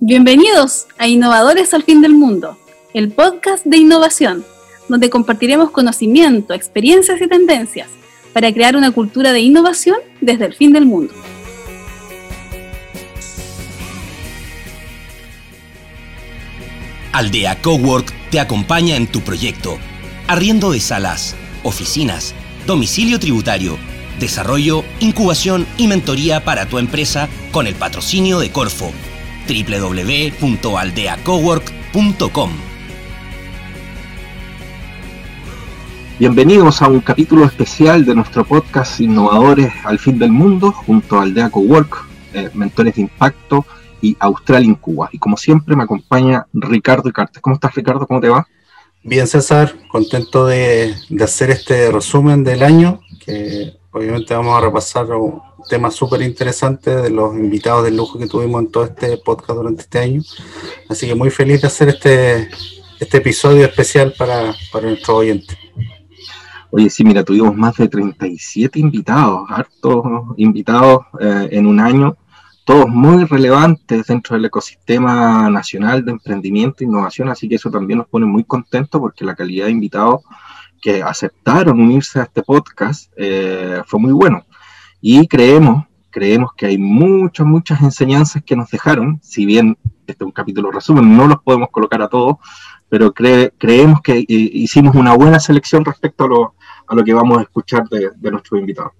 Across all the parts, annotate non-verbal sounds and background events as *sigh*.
Bienvenidos a Innovadores al Fin del Mundo, el podcast de innovación, donde compartiremos conocimiento, experiencias y tendencias para crear una cultura de innovación desde el fin del mundo. Aldea Cowork te acompaña en tu proyecto. Arriendo de salas, oficinas, domicilio tributario, desarrollo, incubación y mentoría para tu empresa con el patrocinio de Corfo www.aldeacowork.com. Bienvenidos a un capítulo especial de nuestro podcast Innovadores al Fin del Mundo junto a Aldea Cowork, eh, Mentores de Impacto y Austral en Cuba. Y como siempre me acompaña Ricardo Cartes. ¿Cómo estás Ricardo? ¿Cómo te va? Bien César, contento de, de hacer este resumen del año, que obviamente vamos a repasar temas súper interesantes de los invitados de lujo que tuvimos en todo este podcast durante este año. Así que muy feliz de hacer este, este episodio especial para, para nuestros oyentes. Oye, sí, mira, tuvimos más de 37 invitados, hartos invitados eh, en un año, todos muy relevantes dentro del ecosistema nacional de emprendimiento e innovación, así que eso también nos pone muy contentos porque la calidad de invitados que aceptaron unirse a este podcast eh, fue muy bueno. Y creemos, creemos que hay muchas, muchas enseñanzas que nos dejaron, si bien este es un capítulo resumen, no los podemos colocar a todos, pero creemos que eh, hicimos una buena selección respecto a lo, a lo que vamos a escuchar de, de nuestros invitados.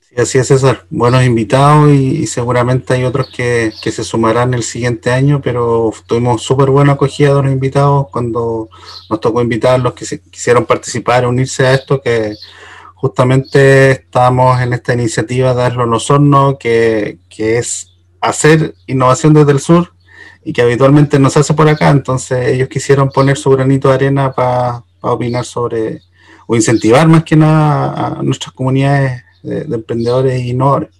Sí, así es, César. Buenos invitados y, seguramente hay otros que, que, se sumarán el siguiente año, pero tuvimos súper buena acogida de los invitados cuando nos tocó invitar a los que se, quisieron participar, unirse a esto, que justamente estamos en esta iniciativa de en los Hornos, que, que es hacer innovación desde el sur y que habitualmente no se hace por acá, entonces ellos quisieron poner su granito de arena para opinar sobre, o incentivar más que nada a nuestras comunidades de, de emprendedores e innovadores.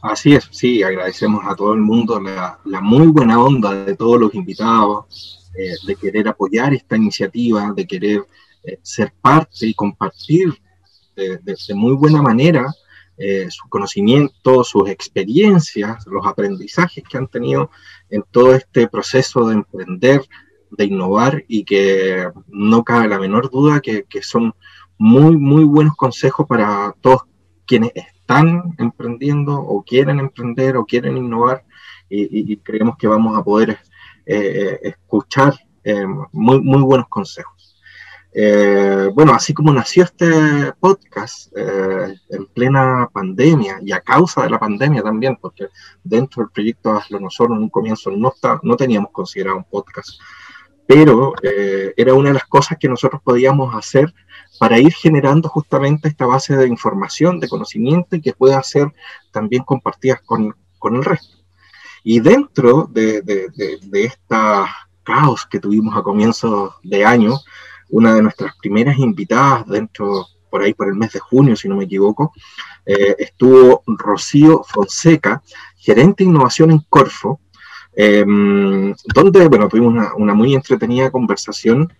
Así es, sí, agradecemos a todo el mundo la, la muy buena onda de todos los invitados, eh, de querer apoyar esta iniciativa, de querer eh, ser parte y compartir de, muy buena manera eh, su conocimiento, sus experiencias, los aprendizajes que han tenido en todo este proceso de emprender, de innovar y que no cabe la menor duda que, son muy, muy buenos consejos para todos quienes están emprendiendo o quieren emprender o quieren innovar y, creemos que vamos a poder eh, escuchar eh, muy, muy buenos consejos. Eh, bueno, así como nació este podcast eh, en plena pandemia y a causa de la pandemia también, porque dentro del proyecto Hazlo Nosotros en un comienzo no, está, no teníamos considerado un podcast, pero eh, era una de las cosas que nosotros podíamos hacer para ir generando justamente esta base de información, de conocimiento y que pueda ser también compartida con, con el resto. Y dentro de, de, esta caos que tuvimos a comienzos de año, una de nuestras primeras invitadas dentro, por ahí por el mes de junio, si no me equivoco, eh, estuvo Rocío Fonseca, gerente de innovación en Corfo, eh, donde, bueno, tuvimos una, muy entretenida conversación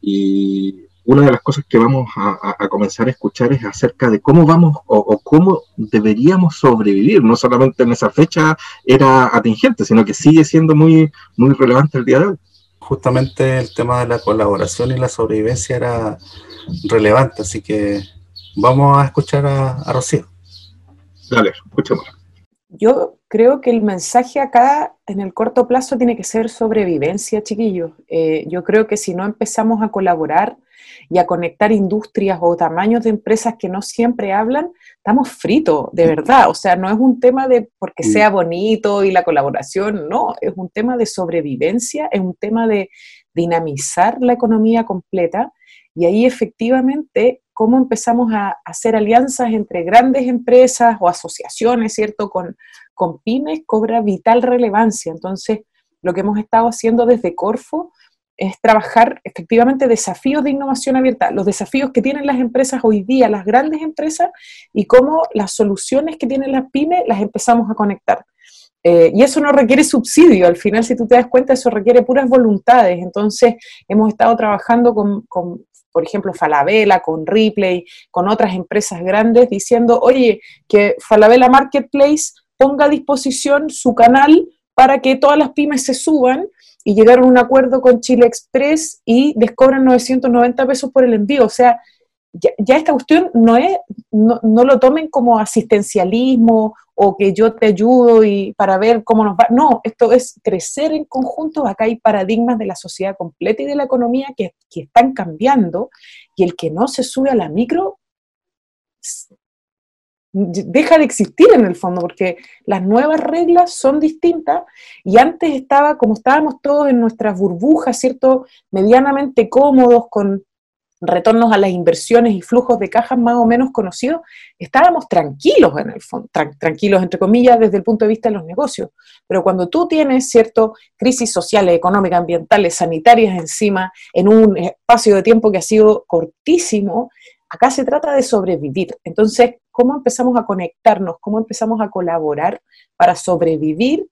y una de las cosas que vamos a, a, comenzar a escuchar es acerca de cómo vamos o, o, cómo deberíamos sobrevivir. No solamente en esa fecha era atingente, sino que sigue siendo muy, muy relevante el día de hoy justamente el tema de la colaboración y la sobrevivencia era relevante, así que vamos a escuchar a, a Rocío. Dale, escuchemos. Yo creo que el mensaje acá en el corto plazo tiene que ser sobrevivencia, chiquillos. Eh, yo creo que si no empezamos a colaborar y a conectar industrias o tamaños de empresas que no siempre hablan, estamos fritos, de verdad. O sea, no es un tema de porque sea bonito y la colaboración, no, es un tema de sobrevivencia, es un tema de dinamizar la economía completa y ahí efectivamente cómo empezamos a hacer alianzas entre grandes empresas o asociaciones, ¿cierto? Con, con pymes cobra vital relevancia. Entonces, lo que hemos estado haciendo desde Corfo es trabajar efectivamente desafíos de innovación abierta, los desafíos que tienen las empresas hoy día, las grandes empresas, y cómo las soluciones que tienen las pymes las empezamos a conectar. Eh, y eso no requiere subsidio, al final si tú te das cuenta eso requiere puras voluntades, entonces hemos estado trabajando con, con por ejemplo, Falabella, con Ripley, con otras empresas grandes, diciendo, oye, que Falabella Marketplace ponga a disposición su canal para que todas las pymes se suban y llegaron a un acuerdo con Chile Express y les cobran 990 pesos por el envío. O sea, ya, esta cuestión no es, no, lo tomen como asistencialismo o que yo te ayudo y para ver cómo nos va. No, esto es crecer en conjunto. Acá hay paradigmas de la sociedad completa y de la economía que, que están cambiando y el que no se sube a la micro deja de existir en el fondo, porque las nuevas reglas son distintas y antes estaba, como estábamos todos en nuestras burbujas, ¿cierto? Medianamente cómodos con retornos a las inversiones y flujos de cajas más o menos conocidos, estábamos tranquilos en el fondo, tranquilos entre comillas desde el punto de vista de los negocios. Pero cuando tú tienes, ¿cierto?, crisis sociales, económicas, ambientales, sanitarias encima, en un espacio de tiempo que ha sido cortísimo, acá se trata de sobrevivir. Entonces, ¿cómo empezamos a conectarnos? ¿Cómo empezamos a colaborar para sobrevivir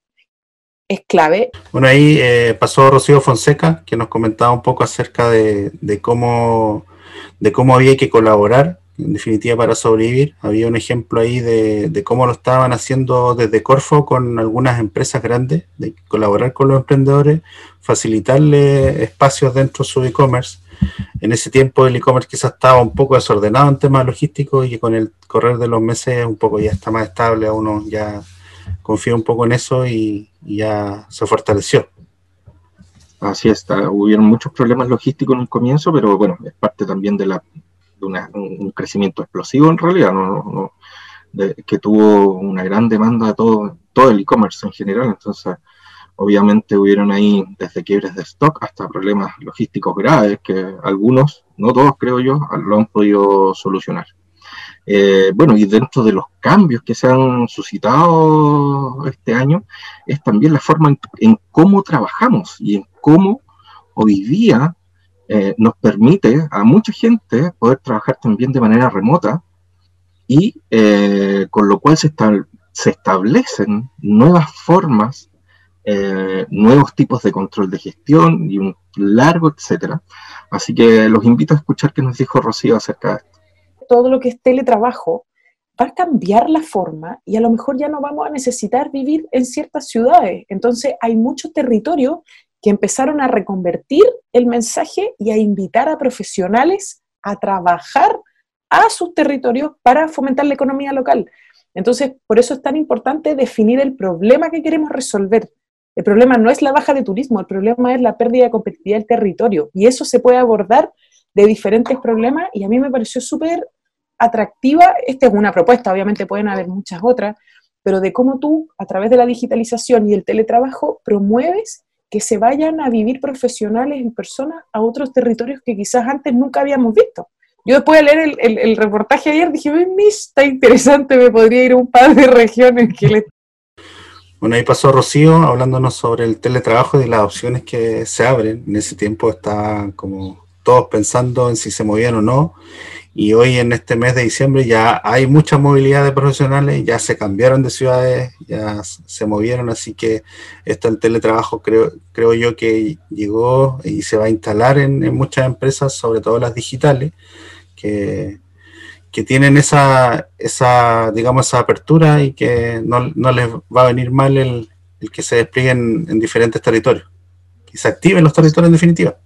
es clave. Bueno, ahí eh, pasó Rocío Fonseca, que nos comentaba un poco acerca de, cómo, de cómo había que colaborar, en definitiva, para sobrevivir. Había un ejemplo ahí de, cómo lo estaban haciendo desde Corfo con algunas empresas grandes, de colaborar con los emprendedores, facilitarle espacios dentro de su e-commerce. En ese tiempo el e-commerce quizás estaba un poco desordenado en temas logísticos y con el correr de los meses un poco ya está más estable, a uno ya confía un poco en eso y, ya se fortaleció. Así está, hubieron muchos problemas logísticos en un comienzo, pero bueno, es parte también de, la, de un crecimiento explosivo en realidad, ¿no? que tuvo una gran demanda de todo, todo el e-commerce en general, entonces obviamente hubieron ahí desde quiebres de stock hasta problemas logísticos graves que algunos, no todos creo yo, lo han podido solucionar. Eh, bueno, y dentro de los cambios que se han suscitado este año, es también la forma en, cómo trabajamos y en cómo hoy día eh, nos permite a mucha gente poder trabajar también de manera remota y eh, con lo cual se, se establecen nuevas formas, nuevos tipos de control de gestión y un largo etcétera. Así que los invito a escuchar qué nos dijo Rocío acerca de esto todo lo que es teletrabajo, va a cambiar la forma y a lo mejor ya no vamos a necesitar vivir en ciertas ciudades. Entonces hay muchos territorios que empezaron a reconvertir el mensaje y a invitar a profesionales a trabajar a sus territorios para fomentar la economía local. Entonces, por eso es tan importante definir el problema que queremos resolver. El problema no es la baja de turismo, el problema es la pérdida de competitividad del territorio. Y eso se puede abordar de diferentes problemas y a mí me pareció súper atractiva, esta es una propuesta, obviamente pueden haber muchas otras, pero de cómo tú, a través de la digitalización y el teletrabajo, promueves que se vayan a vivir profesionales en persona a otros territorios que quizás antes nunca habíamos visto. Yo después de leer el, reportaje ayer dije, está interesante, me podría ir a un par de *laughs* regiones que le... Bueno, ahí pasó Rocío hablándonos sobre el teletrabajo y las opciones que se abren. En ese tiempo estaban como todos pensando en si se movían o no y hoy en este mes de diciembre ya hay mucha movilidad de profesionales, ya se cambiaron de ciudades, ya se movieron, así que esto el teletrabajo creo, creo yo que llegó y se va a instalar en, muchas empresas, sobre todo las digitales, que, que, tienen esa, esa, digamos, esa apertura y que no, no les va a venir mal el, el que se desplieguen en diferentes territorios, que se activen los territorios en definitiva.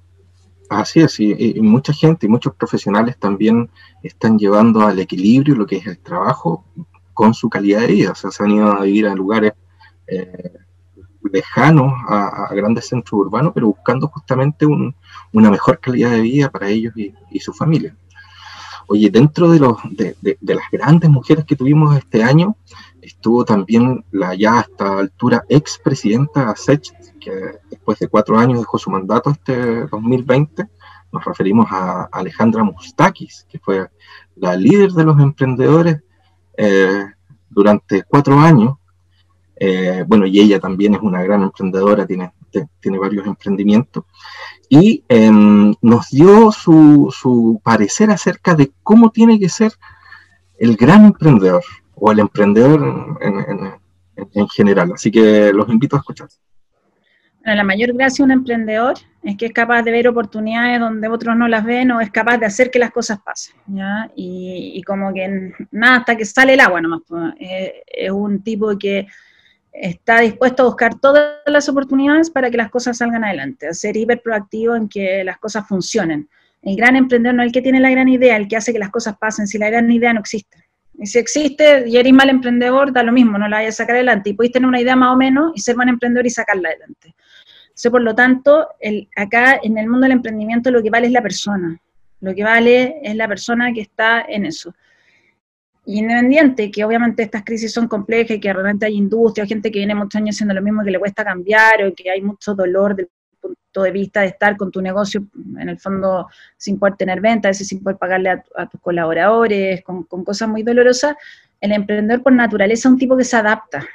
Así es, y, mucha gente y muchos profesionales también están llevando al equilibrio lo que es el trabajo con su calidad de vida. O sea, se han ido a vivir a lugares eh, lejanos a, grandes centros urbanos, pero buscando justamente una mejor calidad de vida para ellos y, su familia. Oye, dentro de, los, de, las grandes mujeres que tuvimos este año, estuvo también la ya hasta altura expresidenta Sech, que después de cuatro años dejó su mandato este 2020. Nos referimos a Alejandra Mustakis, que fue la líder de los emprendedores eh, durante cuatro años. Eh, bueno, y ella también es una gran emprendedora, tiene, tiene varios emprendimientos. Y em, nos dio su, su parecer acerca de cómo tiene que ser el gran emprendedor o el emprendedor en, general. Así que los invito a escuchar. la mayor gracia de un emprendedor es que es capaz de ver oportunidades donde otros no las ven o es capaz de hacer que las cosas pasen. ¿ya? Y, como que nada, hasta que sale el agua nomás. Pues, eh, es un tipo que está dispuesto a buscar todas las oportunidades para que las cosas salgan adelante, a ser hiper proactivo en que las cosas funcionen. El gran emprendedor no es el que tiene la gran idea, el que hace que las cosas pasen, si la gran idea no existe. Y si existe y eres mal emprendedor, da lo mismo, no la vayas a sacar adelante. Y podéis tener una idea más o menos y ser mal emprendedor y sacarla adelante. Por lo tanto, acá en el mundo del emprendimiento lo que vale es la persona. Lo que vale es la persona que está en eso. Y independiente, que obviamente estas crisis son complejas y que realmente hay industria, gente que viene muchos años haciendo lo mismo que le cuesta cambiar o que hay mucho dolor desde el punto de vista de estar con tu negocio, en el fondo, sin poder tener ventas, sin poder pagarle a, tus colaboradores, con, cosas muy dolorosas, el emprendedor por naturaleza es un tipo que se adapta.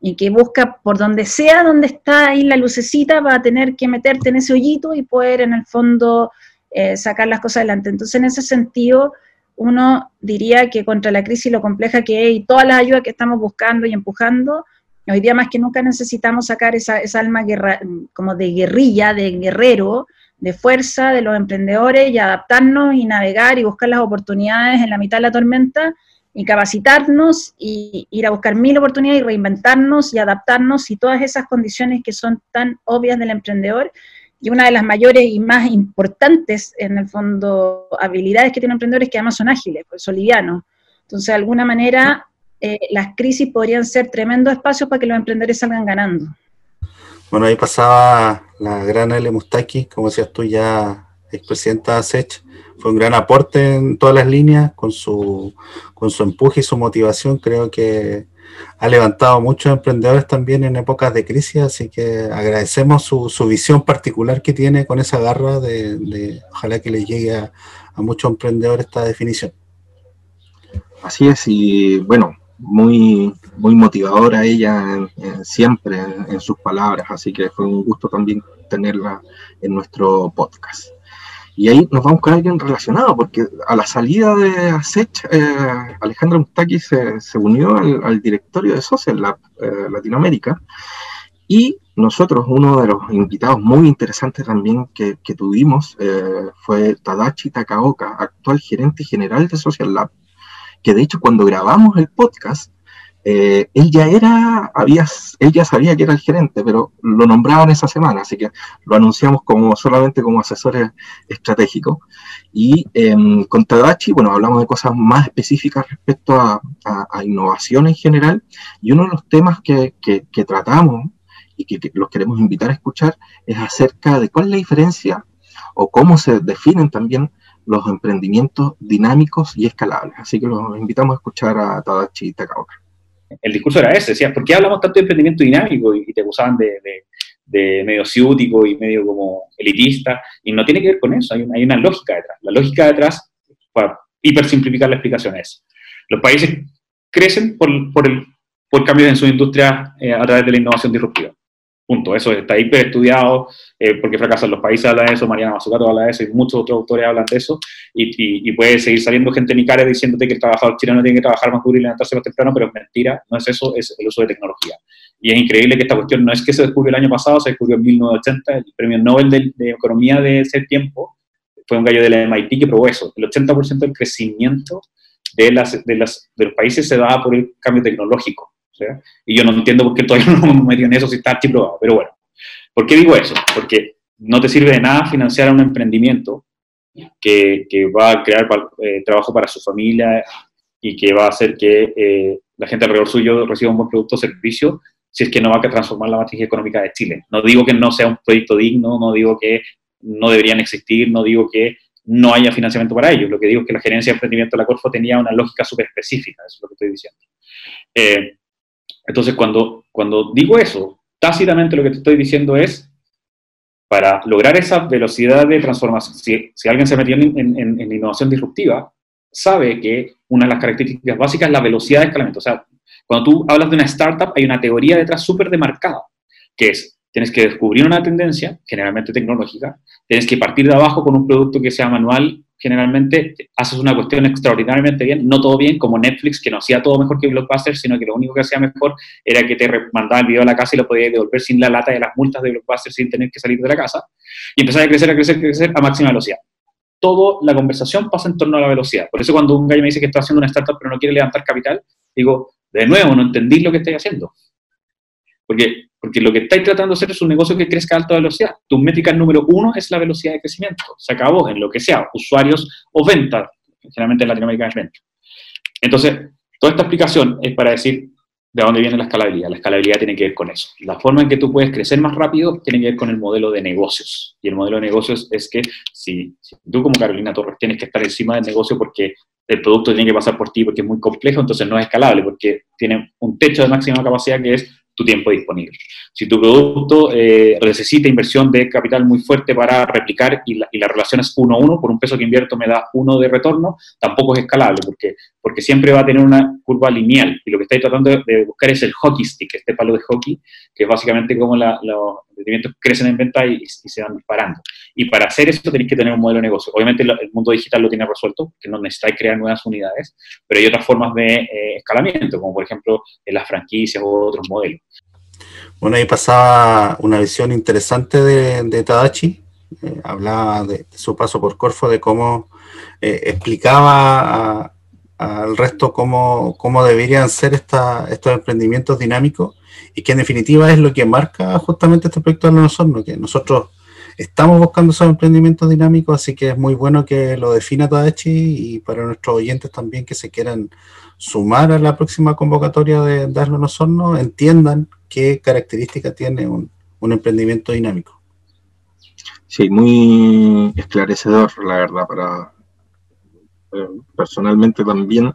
y que busca por donde sea donde está ahí la lucecita para tener que meterte en ese hoyito y poder en el fondo eh, sacar las cosas adelante. Entonces, en ese sentido, uno diría que contra la crisis lo compleja que es y todas las ayudas que estamos buscando y empujando, hoy día más que nunca necesitamos sacar esa, esa alma guerra, como de guerrilla, de guerrero, de fuerza de los emprendedores y adaptarnos y navegar y buscar las oportunidades en la mitad de la tormenta y capacitarnos y ir a buscar mil oportunidades y reinventarnos y adaptarnos y todas esas condiciones que son tan obvias del emprendedor y una de las mayores y más importantes, en el fondo, habilidades que tiene un emprendedor es que además son ágiles, pues son livianos. Entonces, de alguna manera, eh, las crisis podrían ser tremendos espacios para que los emprendedores salgan ganando. Bueno, ahí pasaba la gran L. Mustaki, como decías tú ya, expresidenta de fue un gran aporte en todas las líneas, con su, con su empuje y su motivación, creo que ha levantado muchos emprendedores también en épocas de crisis, así que agradecemos su, visión particular que tiene con esa garra de, ojalá que le llegue a, muchos emprendedores esta definición. Así es, y bueno, muy, muy motivadora ella siempre en, sus palabras, así que fue un gusto también tenerla en nuestro podcast. Y ahí nos vamos con alguien relacionado, porque a la salida de ASECH, eh, Alejandra Mustaki se, unió al, directorio de Social Lab eh, Latinoamérica. Y nosotros, uno de los invitados muy interesantes también que, tuvimos eh, fue Tadachi Takaoka, actual gerente general de Social Lab, que de hecho cuando grabamos el podcast, eh, él ya era, había, él ya sabía que era el gerente, pero lo nombraban esa semana, así que lo anunciamos como solamente como asesor estratégicos. Y em, con Tadachi, bueno, hablamos de cosas más específicas respecto a, innovación en general, y uno de los temas que, tratamos y que, los queremos invitar a escuchar es acerca de cuál es la diferencia o cómo se definen también los emprendimientos dinámicos y escalables. Así que los invitamos a escuchar a Tadachi Takaoka el discurso era ese, decía, ¿por qué hablamos tanto de emprendimiento dinámico? Y, te acusaban de, medio ciútico y medio como elitista, y no tiene que ver con eso, hay, una lógica detrás. La lógica detrás, para hipersimplificar la explicación es, los países crecen por, el, por cambios en su industria eh, a través de la innovación disruptiva. Punto. Eso está hiper estudiado, eh, porque fracasan los países, habla de eso, Mariana Mazzucato habla de eso, y muchos otros autores hablan de eso, y, puede seguir saliendo gente en mi cara diciéndote que el trabajador chileno tiene que trabajar más duro y levantarse más temprano, pero es mentira, no es eso, es el uso de tecnología. Y es increíble que esta cuestión no es que se descubrió el año pasado, se descubrió en 1980, el premio Nobel de, Economía de ese tiempo fue un gallo de la MIT que probó eso, el 80% del crecimiento de, las, de, las, de los países se da por el cambio tecnológico y yo no entiendo por qué todavía *laughs* no me metido en eso si está archiprobado, pero bueno. ¿Por qué digo eso? Porque no te sirve de nada financiar un emprendimiento que, que va a crear eh, trabajo para su familia y que va a hacer que eh, la gente alrededor suyo reciba un buen producto o servicio si es que no va a transformar la matriz económica de Chile. No digo que no sea un proyecto digno, no digo que no deberían existir, no digo que no haya financiamiento para ellos. Lo que digo es que la gerencia de emprendimiento de la Corfo tenía una lógica súper específica, eso es lo que estoy diciendo. Eh, entonces, cuando, cuando digo eso, tácitamente lo que te estoy diciendo es, para lograr esa velocidad de transformación, si, alguien se metió en, innovación disruptiva, sabe que una de las características básicas es la velocidad de escalamiento. O sea, cuando tú hablas de una startup, hay una teoría detrás súper demarcada, que es, tienes que descubrir una tendencia, generalmente tecnológica, tienes que partir de abajo con un producto que sea manual generalmente haces una cuestión extraordinariamente bien, no todo bien, como Netflix, que no hacía todo mejor que Blockbuster, sino que lo único que hacía mejor era que te mandaba el video a la casa y lo podías devolver sin la lata de las multas de Blockbuster, sin tener que salir de la casa, y empezar a crecer, a crecer, a crecer a máxima velocidad. Toda la conversación pasa en torno a la velocidad. Por eso cuando un gallo me dice que está haciendo una startup pero no quiere levantar capital, digo, de nuevo, no entendí lo que estoy haciendo. Porque, porque lo que estáis tratando de hacer es un negocio que crezca a alta velocidad. Tu métrica número uno es la velocidad de crecimiento. Se acabó en lo que sea, usuarios o ventas. Generalmente en Latinoamérica es venta. Entonces, toda esta explicación es para decir de dónde viene la escalabilidad. La escalabilidad tiene que ver con eso. La forma en que tú puedes crecer más rápido tiene que ver con el modelo de negocios. Y el modelo de negocios es que si, si tú como Carolina Torres tienes que estar encima del negocio porque el producto tiene que pasar por ti porque es muy complejo, entonces no es escalable porque tiene un techo de máxima capacidad que es tu tiempo disponible. Si tu producto eh, necesita inversión de capital muy fuerte para replicar y la, y la relación es 1 a 1, por un peso que invierto me da 1 de retorno, tampoco es escalable porque, porque siempre va a tener una curva lineal y lo que estáis tratando de, buscar es el hockey stick, este palo de hockey, que es básicamente como la, los rendimientos crecen en venta y, se van disparando. Y para hacer eso tenéis que tener un modelo de negocio. Obviamente el mundo digital lo tiene resuelto, que no necesitáis crear nuevas unidades, pero hay otras formas de eh, escalamiento, como por ejemplo en las franquicias u otros modelos. Bueno, ahí pasaba una visión interesante de, de Tadachi. Eh, hablaba de, su paso por Corfo, de cómo eh, explicaba al resto cómo, cómo, deberían ser esta, estos emprendimientos dinámicos y que en definitiva es lo que marca justamente este proyecto de Horno, que nosotros estamos buscando esos emprendimientos dinámicos, así que es muy bueno que lo defina Tadachi y para nuestros oyentes también que se quieran sumar a la próxima convocatoria de Darlo Osorno, entiendan qué características tiene un, un, emprendimiento dinámico. Sí, muy esclarecedor, la verdad, para personalmente también,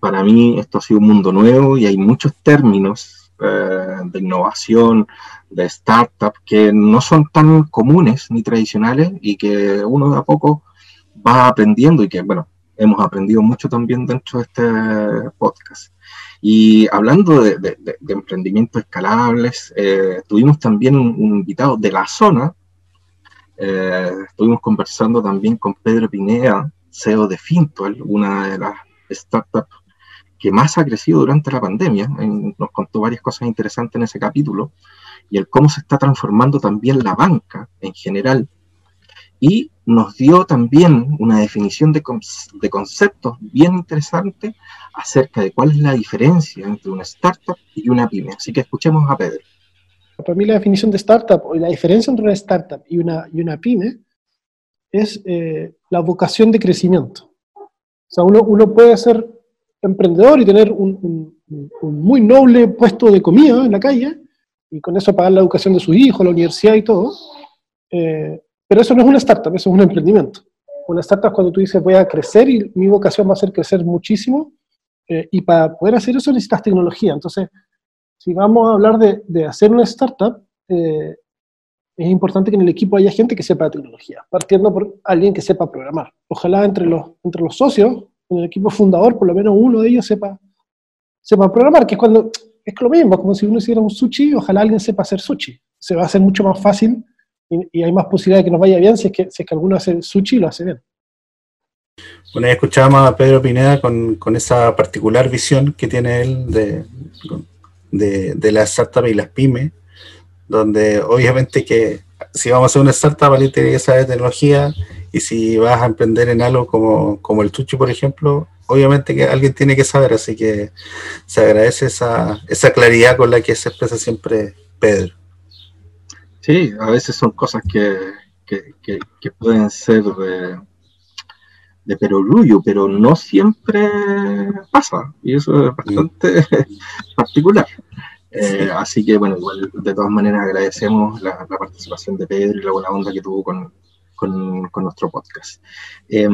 para mí esto ha sido un mundo nuevo y hay muchos términos eh, de innovación, de startup, que no son tan comunes ni tradicionales y que uno a poco va aprendiendo y que, bueno, hemos aprendido mucho también dentro de este podcast. Y hablando de, de, emprendimientos escalables, eh, tuvimos también un, un, invitado de la zona. Eh, estuvimos conversando también con Pedro Pineda, CEO de Fintual, una de las startups que más ha crecido durante la pandemia. Nos contó varias cosas interesantes en ese capítulo y el cómo se está transformando también la banca en general. Y nos dio también una definición de, de conceptos bien interesante acerca de cuál es la diferencia entre una startup y una pyme. Así que escuchemos a Pedro. Para mí la definición de startup o la diferencia entre una startup y una, y una pyme es eh, la vocación de crecimiento. O sea, uno, uno puede ser emprendedor y tener un, muy noble puesto de comida en la calle y con eso pagar la educación de sus hijos, la universidad y todo. Eh, pero eso no es una startup, eso es un emprendimiento. Una startup es cuando tú dices voy a crecer y mi vocación va a ser crecer muchísimo eh, y para poder hacer eso necesitas tecnología. Entonces, si vamos a hablar de, de hacer una startup, es importante que en el equipo haya gente que sepa de tecnología, partiendo por alguien que sepa programar. Ojalá entre los, entre los socios, en el equipo fundador, por lo menos uno de ellos sepa, sepa programar, que es cuando es lo mismo, como si uno hiciera un sushi, ojalá alguien sepa hacer sushi. Se va a hacer mucho más fácil y, y hay más posibilidad de que nos vaya bien si es que, si es que alguno hace sushi y lo hace bien. Bueno, ya escuchábamos a Pedro Pineda con, con, esa particular visión que tiene él de, de, de las startups y las pymes, donde obviamente que si vamos a hacer una startup, alguien tiene que saber tecnología, y si vas a emprender en algo como, como el Tuchi, por ejemplo, obviamente que alguien tiene que saber, así que se agradece esa, esa claridad con la que se expresa siempre Pedro. Sí, a veces son cosas que, que, que, que pueden ser de, de pero no siempre pasa, y eso es bastante mm. *laughs* particular. Eh, así que, bueno, igual de todas maneras agradecemos la, participación de Pedro y la buena onda que tuvo con, con, con nuestro podcast. Eh,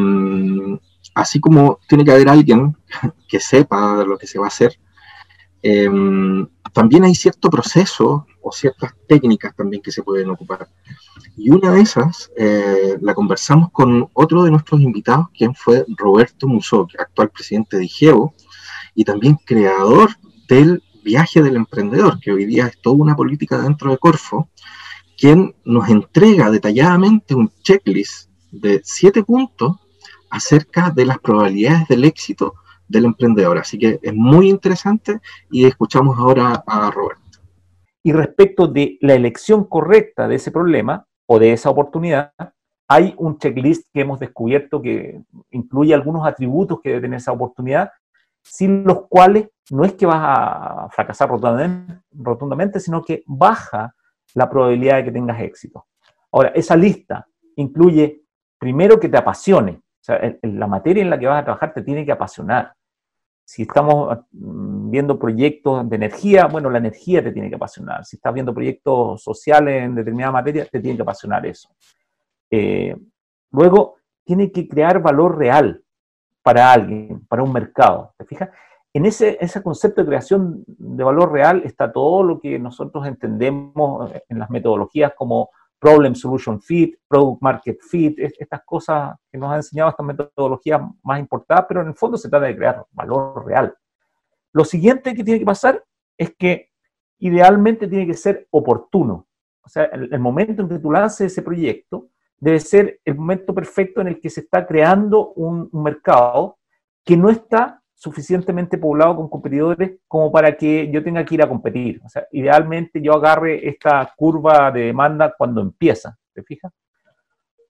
así como tiene que haber alguien *laughs* que sepa lo que se va a hacer, eh, también hay cierto proceso o ciertas técnicas también que se pueden ocupar. Y una de esas eh, la conversamos con otro de nuestros invitados, quien fue Roberto Musó, actual presidente de IGEO y también creador del viaje del emprendedor, que hoy día es toda una política dentro de Corfo, quien nos entrega detalladamente un checklist de siete puntos acerca de las probabilidades del éxito del emprendedor. Así que es muy interesante y escuchamos ahora a Roberto. Y respecto de la elección correcta de ese problema o de esa oportunidad, hay un checklist que hemos descubierto que incluye algunos atributos que debe tener esa oportunidad sin los cuales no es que vas a fracasar rotundamente, sino que baja la probabilidad de que tengas éxito. Ahora, esa lista incluye primero que te apasione, o sea, la materia en la que vas a trabajar te tiene que apasionar. Si estamos mm, viendo proyectos de energía, bueno, la energía te tiene que apasionar. Si estás viendo proyectos sociales en determinada materia, te tiene que apasionar eso. Eh, luego, tiene que crear valor real para alguien, para un mercado. ¿Te fijas? En ese, concepto de creación de valor real está todo lo que nosotros entendemos en las metodologías como Problem Solution Fit, Product Market Fit, estas cosas que nos han enseñado estas metodologías más importantes, pero en el fondo se trata de crear valor real. Lo siguiente que tiene que pasar es que idealmente tiene que ser oportuno. O sea, el, el momento en que tú lances ese proyecto debe ser el momento perfecto en el que se está creando un, mercado que no está suficientemente poblado con competidores como para que yo tenga que ir a competir. O sea, idealmente yo agarre esta curva de demanda cuando empieza, ¿te fijas?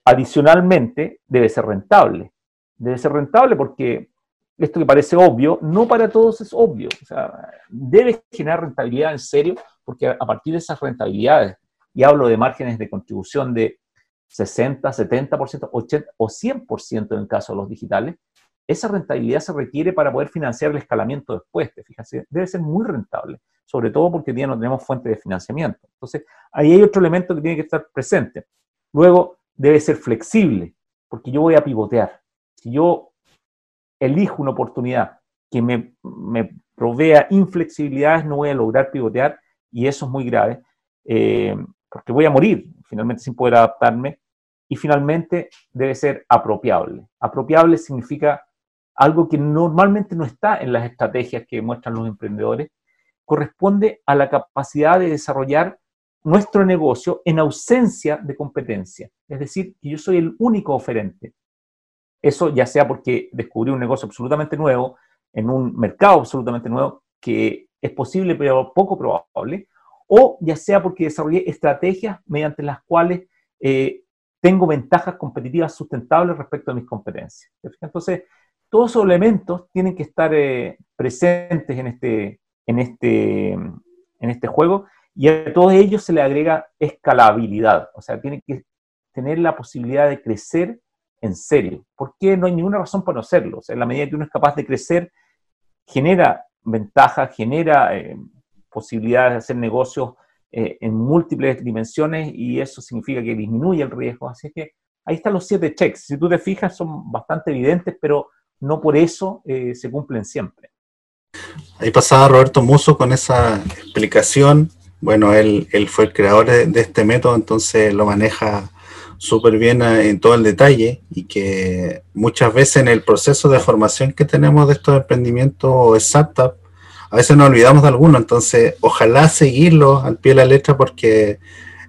Adicionalmente, debe ser rentable. Debe ser rentable porque esto que parece obvio, no para todos es obvio. O sea, debe generar rentabilidad en serio, porque a partir de esas rentabilidades, y hablo de márgenes de contribución de 60, 70%, 80 o 100% en el caso de los digitales, esa rentabilidad se requiere para poder financiar el escalamiento después, fíjate, debe ser muy rentable, sobre todo porque ya no tenemos fuente de financiamiento. Entonces, ahí hay otro elemento que tiene que estar presente. Luego, debe ser flexible, porque yo voy a pivotear. Si yo elijo una oportunidad que me, me provea inflexibilidades, no voy a lograr pivotear y eso es muy grave, eh, porque voy a morir finalmente sin poder adaptarme y finalmente debe ser apropiable. Apropiable significa algo que normalmente no está en las estrategias que muestran los emprendedores, corresponde a la capacidad de desarrollar nuestro negocio en ausencia de competencia. Es decir, que yo soy el único oferente. Eso ya sea porque descubrí un negocio absolutamente nuevo, en un mercado absolutamente nuevo, que es posible pero poco probable, o ya sea porque desarrollé estrategias mediante las cuales eh, tengo ventajas competitivas sustentables respecto a mis competencias. Entonces, todos esos elementos tienen que estar eh, presentes en este, en, este, en este juego y a todos ellos se le agrega escalabilidad, o sea, tienen que tener la posibilidad de crecer en serio. porque no hay ninguna razón para no hacerlo? O sea, en la medida que uno es capaz de crecer, genera ventajas, genera eh, posibilidades de hacer negocios eh, en múltiples dimensiones y eso significa que disminuye el riesgo. Así que ahí están los siete checks. Si tú te fijas, son bastante evidentes, pero no por eso eh, se cumplen siempre. Ahí pasaba Roberto Muso con esa explicación. Bueno, él, él fue el creador de, este método, entonces lo maneja súper bien eh, en todo el detalle y que muchas veces en el proceso de formación que tenemos de estos emprendimientos o startups, a veces nos olvidamos de alguno, entonces ojalá seguirlo al pie de la letra porque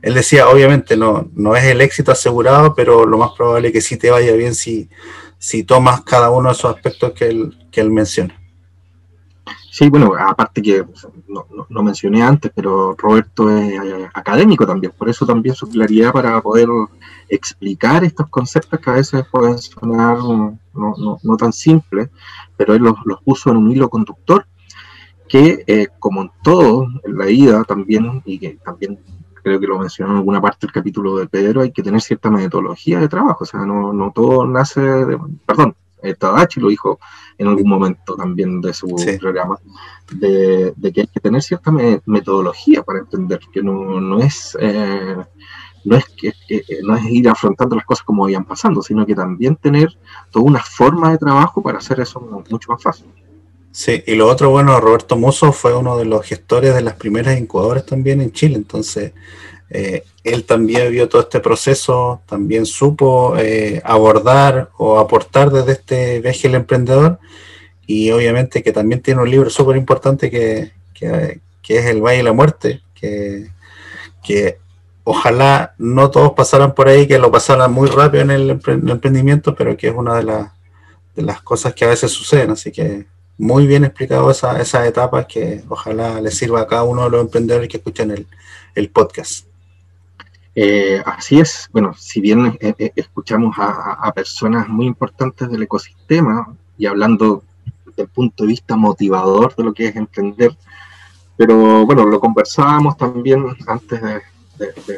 él decía, obviamente no, no es el éxito asegurado, pero lo más probable es que sí te vaya bien si, si tomas cada uno de esos aspectos que él, que él menciona. Sí, bueno, aparte que no, no, mencioné antes, pero Roberto es eh, académico también, por eso también su claridad para poder explicar estos conceptos que a veces pueden sonar no, no tan simples, pero él los, los, puso en un hilo conductor que, eh, como en todo en la vida también, y que también creo que lo mencionó en alguna parte del capítulo de Pedro, hay que tener cierta metodología de trabajo, o sea, no, no todo nace de, perdón, Tadachi lo dijo en algún momento también de su programa, de, que hay que tener cierta metodología para entender que no, no es... Eh, no es, que, no es ir afrontando las cosas como vayan pasando, sino que también tener toda una forma de trabajo para hacer eso mucho más fácil. Sí, y lo otro, bueno, Roberto Mozo fue uno de los gestores de las primeras incubadoras también en Chile, entonces eh, él también vio todo este proceso, también supo eh, abordar o aportar desde este viaje el emprendedor y obviamente que también tiene un libro súper importante que, es El Valle y la Muerte, que, que ojalá no todos pasaran por ahí, que lo pasaran muy rápido en el, emprendimiento, pero que es una de, de las cosas que a veces suceden, así que muy bien explicado esa, esas etapas que ojalá les sirva a cada uno de los emprendedores que escuchan el, podcast. Eh, así es, bueno, si bien eh, eh, escuchamos a, personas muy importantes del ecosistema y hablando desde el punto de vista motivador de lo que es emprender. Pero bueno, lo conversábamos también antes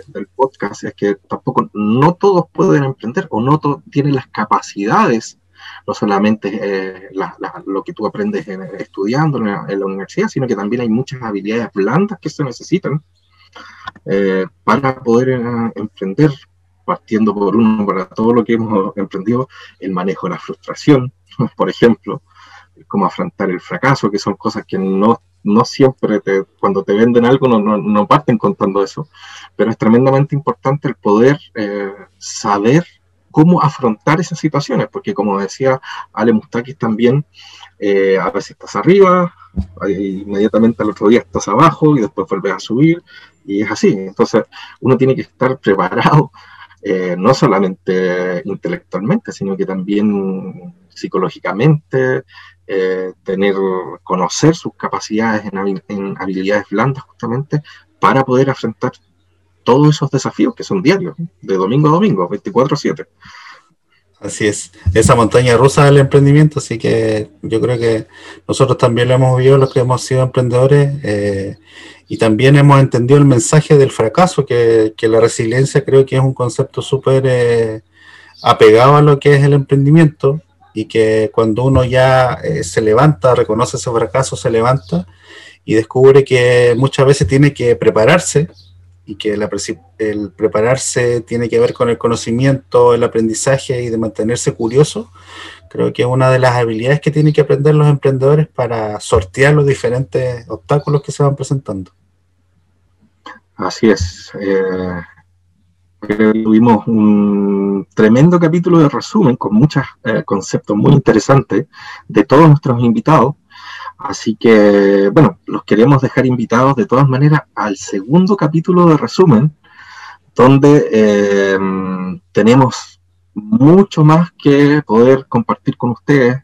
del podcast, es que tampoco, no todos pueden emprender o no todos tienen las capacidades, no solamente eh, lo que tú aprendes estudiando en la, universidad, sino que también hay muchas habilidades blandas que se necesitan eh, para poder eh, emprender, partiendo por uno para todo lo que hemos emprendido, el manejo de la frustración, *laughs* por ejemplo, cómo afrontar el fracaso, que son cosas que no, no siempre te, cuando te venden algo no, no, parten contando eso, pero es tremendamente importante el poder eh, saber cómo afrontar esas situaciones, porque como decía Ale Mustakis también, eh, a veces estás arriba, inmediatamente al otro día estás abajo y después vuelves a subir, y es así. Entonces, uno tiene que estar preparado *laughs* eh, no solamente intelectualmente, sino que también psicológicamente, eh, tener, conocer sus capacidades en, habilidades blandas justamente para poder afrontar todos esos desafíos que son diarios, de domingo a domingo, 24/7. Así es, esa montaña rusa del emprendimiento, así que yo creo que nosotros también lo hemos vivido los que hemos sido emprendedores eh, y también hemos entendido el mensaje del fracaso, que, la resiliencia creo que es un concepto súper eh, apegado a lo que es el emprendimiento y que cuando uno ya eh, se levanta, reconoce ese fracaso, se levanta y descubre que muchas veces tiene que prepararse y que el prepararse tiene que ver con el conocimiento, el aprendizaje y de mantenerse curioso, creo que es una de las habilidades que tienen que aprender los emprendedores para sortear los diferentes obstáculos que se van presentando. Así es. Eh, tuvimos un tremendo capítulo de resumen con muchos eh, conceptos muy interesantes de todos nuestros invitados. Así que, bueno, los queremos dejar invitados de todas maneras al segundo capítulo de resumen, donde eh, tenemos mucho más que poder compartir con ustedes,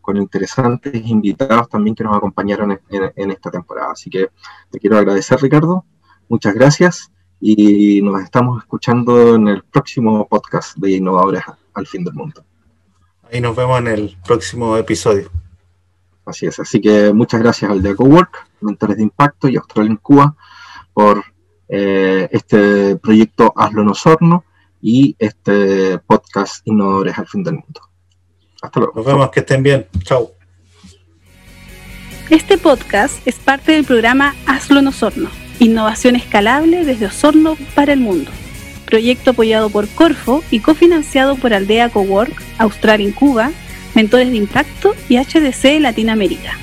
con interesantes invitados también que nos acompañaron en esta temporada. Así que te quiero agradecer, Ricardo. Muchas gracias y nos estamos escuchando en el próximo podcast de Innovadores al fin del mundo. Ahí nos vemos en el próximo episodio. Así es, así que muchas gracias al de Work, Mentores de Impacto y Australia en Cuba por eh, este proyecto Hazlo en Osorno y este podcast Innovadores al fin del mundo. Hasta luego. Nos vemos, que estén bien. Chao. Este podcast es parte del programa Hazlo en Osorno Innovación escalable desde Osorno para el mundo. Proyecto apoyado por Corfo y cofinanciado por Aldea Cowork, Australia en Cuba, Mentores de Impacto y HDC Latinoamérica.